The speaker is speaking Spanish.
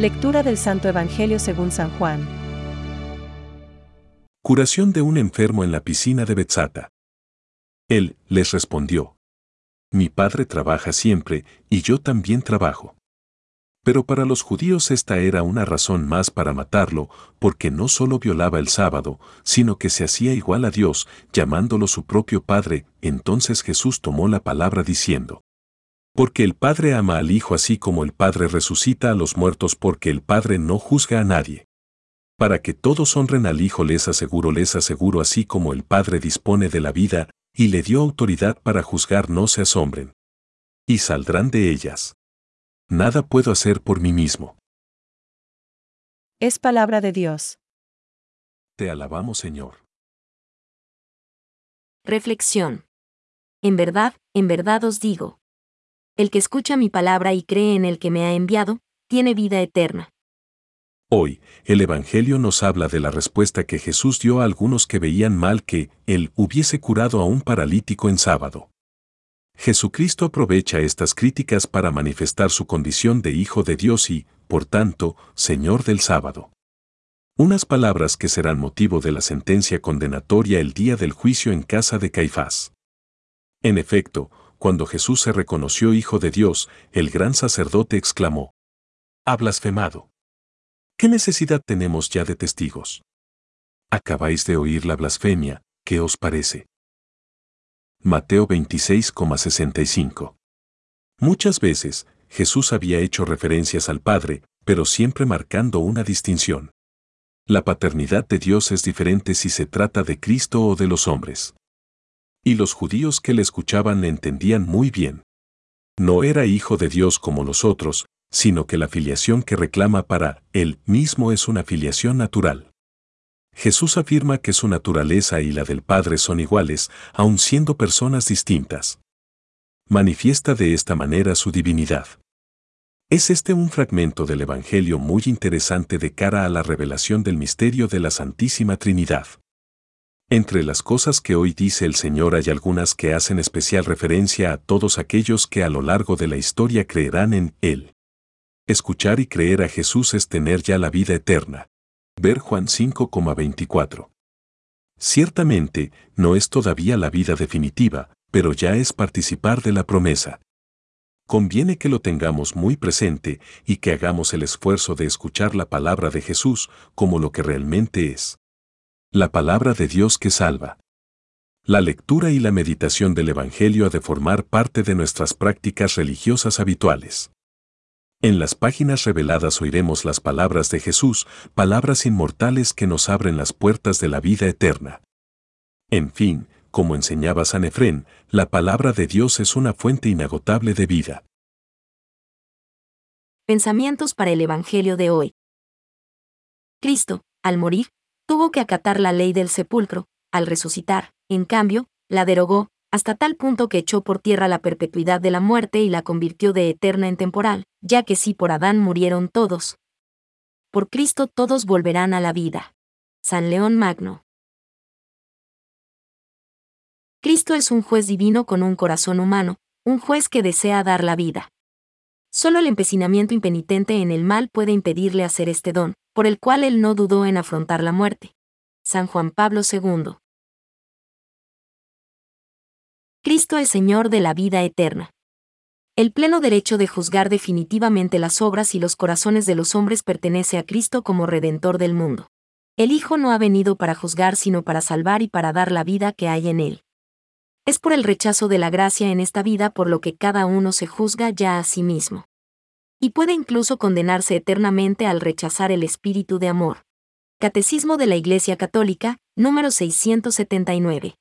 Lectura del Santo Evangelio según San Juan. Curación de un enfermo en la piscina de Betzata. Él les respondió. Mi padre trabaja siempre, y yo también trabajo. Pero para los judíos esta era una razón más para matarlo, porque no solo violaba el sábado, sino que se hacía igual a Dios, llamándolo su propio Padre. Entonces Jesús tomó la palabra diciendo, Porque el Padre ama al Hijo así como el Padre resucita a los muertos porque el Padre no juzga a nadie. Para que todos honren al Hijo les aseguro, les aseguro así como el Padre dispone de la vida, y le dio autoridad para juzgar no se asombren. Y saldrán de ellas. Nada puedo hacer por mí mismo. Es palabra de Dios. Te alabamos, Señor. Reflexión. En verdad, en verdad os digo. El que escucha mi palabra y cree en el que me ha enviado, tiene vida eterna. Hoy, el Evangelio nos habla de la respuesta que Jesús dio a algunos que veían mal que Él hubiese curado a un paralítico en sábado. Jesucristo aprovecha estas críticas para manifestar su condición de Hijo de Dios y, por tanto, Señor del sábado. Unas palabras que serán motivo de la sentencia condenatoria el día del juicio en casa de Caifás. En efecto, cuando Jesús se reconoció Hijo de Dios, el gran sacerdote exclamó, Ha blasfemado. ¿Qué necesidad tenemos ya de testigos? Acabáis de oír la blasfemia, ¿qué os parece? Mateo 26,65. Muchas veces, Jesús había hecho referencias al Padre, pero siempre marcando una distinción. La paternidad de Dios es diferente si se trata de Cristo o de los hombres. Y los judíos que le escuchaban entendían muy bien. No era hijo de Dios como los otros, sino que la filiación que reclama para él mismo es una filiación natural. Jesús afirma que su naturaleza y la del Padre son iguales, aun siendo personas distintas. Manifiesta de esta manera su divinidad. Es este un fragmento del Evangelio muy interesante de cara a la revelación del misterio de la Santísima Trinidad. Entre las cosas que hoy dice el Señor hay algunas que hacen especial referencia a todos aquellos que a lo largo de la historia creerán en Él. Escuchar y creer a Jesús es tener ya la vida eterna. Ver Juan 5,24. Ciertamente, no es todavía la vida definitiva, pero ya es participar de la promesa. Conviene que lo tengamos muy presente y que hagamos el esfuerzo de escuchar la palabra de Jesús como lo que realmente es. La palabra de Dios que salva. La lectura y la meditación del Evangelio ha de formar parte de nuestras prácticas religiosas habituales. En las páginas reveladas oiremos las palabras de Jesús, palabras inmortales que nos abren las puertas de la vida eterna. En fin, como enseñaba San Efrén, la palabra de Dios es una fuente inagotable de vida. Pensamientos para el Evangelio de hoy. Cristo, al morir, tuvo que acatar la ley del sepulcro, al resucitar, en cambio, la derogó, hasta tal punto que echó por tierra la perpetuidad de la muerte y la convirtió de eterna en temporal, ya que si por Adán murieron todos, por Cristo todos volverán a la vida. San León Magno. Cristo es un juez divino con un corazón humano, un juez que desea dar la vida. Solo el empecinamiento impenitente en el mal puede impedirle hacer este don, por el cual él no dudó en afrontar la muerte. San Juan Pablo II. Cristo es Señor de la vida eterna. El pleno derecho de juzgar definitivamente las obras y los corazones de los hombres pertenece a Cristo como Redentor del mundo. El Hijo no ha venido para juzgar sino para salvar y para dar la vida que hay en él. Es por el rechazo de la gracia en esta vida por lo que cada uno se juzga ya a sí mismo. Y puede incluso condenarse eternamente al rechazar el espíritu de amor. Catecismo de la Iglesia Católica, número 679.